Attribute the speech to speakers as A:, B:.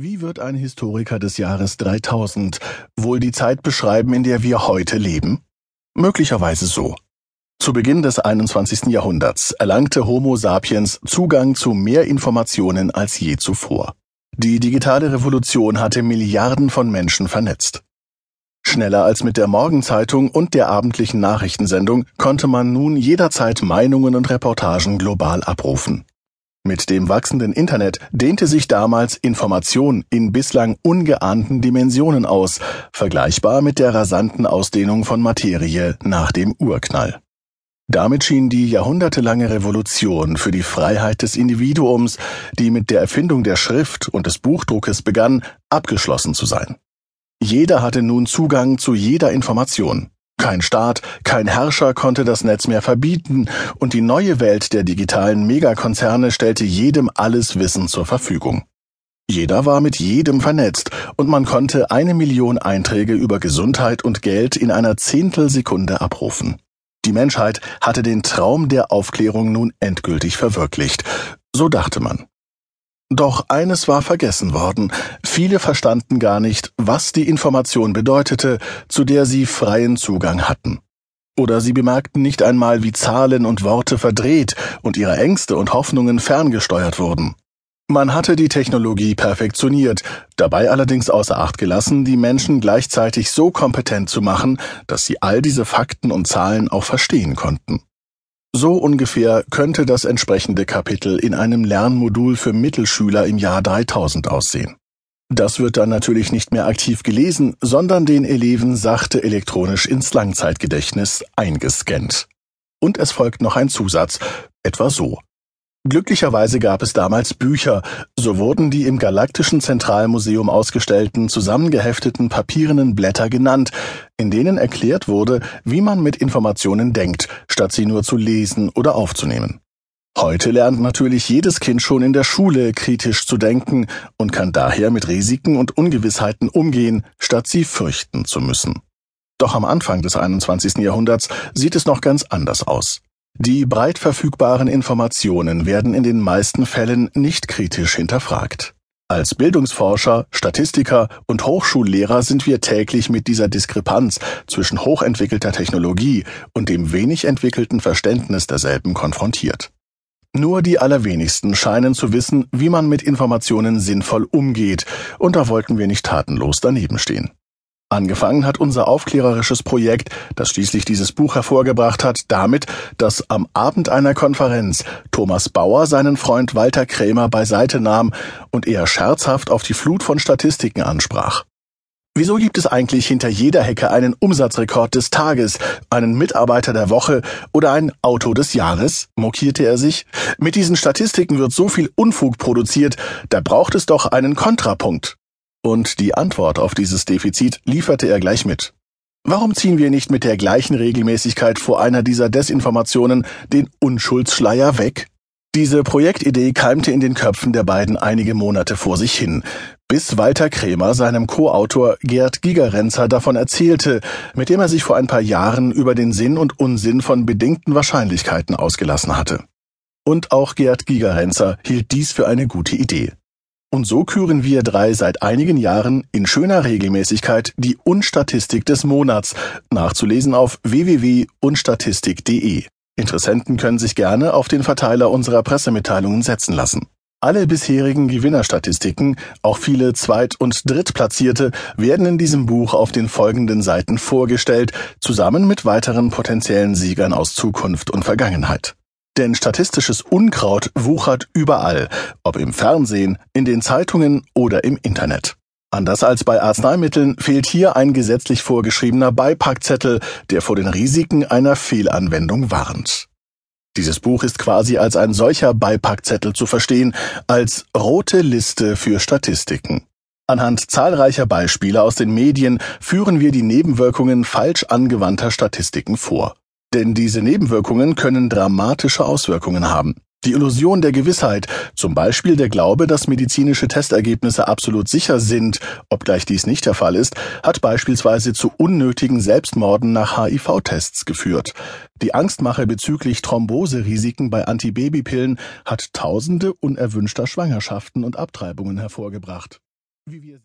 A: Wie wird ein Historiker des Jahres 3000 wohl die Zeit beschreiben, in der wir heute leben? Möglicherweise so. Zu Beginn des 21. Jahrhunderts erlangte Homo sapiens Zugang zu mehr Informationen als je zuvor. Die digitale Revolution hatte Milliarden von Menschen vernetzt. Schneller als mit der Morgenzeitung und der abendlichen Nachrichtensendung konnte man nun jederzeit Meinungen und Reportagen global abrufen. Mit dem wachsenden Internet dehnte sich damals Information in bislang ungeahnten Dimensionen aus, vergleichbar mit der rasanten Ausdehnung von Materie nach dem Urknall. Damit schien die jahrhundertelange Revolution für die Freiheit des Individuums, die mit der Erfindung der Schrift und des Buchdruckes begann, abgeschlossen zu sein. Jeder hatte nun Zugang zu jeder Information. Kein Staat, kein Herrscher konnte das Netz mehr verbieten, und die neue Welt der digitalen Megakonzerne stellte jedem alles Wissen zur Verfügung. Jeder war mit jedem vernetzt, und man konnte eine Million Einträge über Gesundheit und Geld in einer Zehntelsekunde abrufen. Die Menschheit hatte den Traum der Aufklärung nun endgültig verwirklicht, so dachte man. Doch eines war vergessen worden. Viele verstanden gar nicht, was die Information bedeutete, zu der sie freien Zugang hatten. Oder sie bemerkten nicht einmal, wie Zahlen und Worte verdreht und ihre Ängste und Hoffnungen ferngesteuert wurden. Man hatte die Technologie perfektioniert, dabei allerdings außer Acht gelassen, die Menschen gleichzeitig so kompetent zu machen, dass sie all diese Fakten und Zahlen auch verstehen konnten. So ungefähr könnte das entsprechende Kapitel in einem Lernmodul für Mittelschüler im Jahr 3000 aussehen. Das wird dann natürlich nicht mehr aktiv gelesen, sondern den Eleven sachte elektronisch ins Langzeitgedächtnis eingescannt. Und es folgt noch ein Zusatz, etwa so. Glücklicherweise gab es damals Bücher, so wurden die im Galaktischen Zentralmuseum ausgestellten zusammengehefteten papierenen Blätter genannt, in denen erklärt wurde, wie man mit Informationen denkt, statt sie nur zu lesen oder aufzunehmen. Heute lernt natürlich jedes Kind schon in der Schule kritisch zu denken und kann daher mit Risiken und Ungewissheiten umgehen, statt sie fürchten zu müssen. Doch am Anfang des 21. Jahrhunderts sieht es noch ganz anders aus. Die breit verfügbaren Informationen werden in den meisten Fällen nicht kritisch hinterfragt. Als Bildungsforscher, Statistiker und Hochschullehrer sind wir täglich mit dieser Diskrepanz zwischen hochentwickelter Technologie und dem wenig entwickelten Verständnis derselben konfrontiert. Nur die allerwenigsten scheinen zu wissen, wie man mit Informationen sinnvoll umgeht, und da wollten wir nicht tatenlos daneben stehen. Angefangen hat unser aufklärerisches Projekt, das schließlich dieses Buch hervorgebracht hat, damit, dass am Abend einer Konferenz Thomas Bauer seinen Freund Walter Krämer beiseite nahm und eher scherzhaft auf die Flut von Statistiken ansprach. Wieso gibt es eigentlich hinter jeder Hecke einen Umsatzrekord des Tages, einen Mitarbeiter der Woche oder ein Auto des Jahres? mokierte er sich. Mit diesen Statistiken wird so viel Unfug produziert, da braucht es doch einen Kontrapunkt. Und die Antwort auf dieses Defizit lieferte er gleich mit. Warum ziehen wir nicht mit der gleichen Regelmäßigkeit vor einer dieser Desinformationen den Unschuldsschleier weg? Diese Projektidee keimte in den Köpfen der beiden einige Monate vor sich hin, bis Walter Krämer seinem Co-Autor Gerd Gigerenzer davon erzählte, mit dem er sich vor ein paar Jahren über den Sinn und Unsinn von bedingten Wahrscheinlichkeiten ausgelassen hatte. Und auch Gerd Gigerenzer hielt dies für eine gute Idee. Und so küren wir drei seit einigen Jahren in schöner Regelmäßigkeit die Unstatistik des Monats, nachzulesen auf www.unstatistik.de. Interessenten können sich gerne auf den Verteiler unserer Pressemitteilungen setzen lassen. Alle bisherigen Gewinnerstatistiken, auch viele Zweit- und Drittplatzierte, werden in diesem Buch auf den folgenden Seiten vorgestellt, zusammen mit weiteren potenziellen Siegern aus Zukunft und Vergangenheit. Denn statistisches Unkraut wuchert überall, ob im Fernsehen, in den Zeitungen oder im Internet. Anders als bei Arzneimitteln fehlt hier ein gesetzlich vorgeschriebener Beipackzettel, der vor den Risiken einer Fehlanwendung warnt. Dieses Buch ist quasi als ein solcher Beipackzettel zu verstehen, als rote Liste für Statistiken. Anhand zahlreicher Beispiele aus den Medien führen wir die Nebenwirkungen falsch angewandter Statistiken vor. Denn diese Nebenwirkungen können dramatische Auswirkungen haben. Die Illusion der Gewissheit, zum Beispiel der Glaube, dass medizinische Testergebnisse absolut sicher sind, obgleich dies nicht der Fall ist, hat beispielsweise zu unnötigen Selbstmorden nach HIV-Tests geführt. Die Angstmache bezüglich Thromboserisiken bei Antibabypillen hat tausende unerwünschter Schwangerschaften und Abtreibungen hervorgebracht.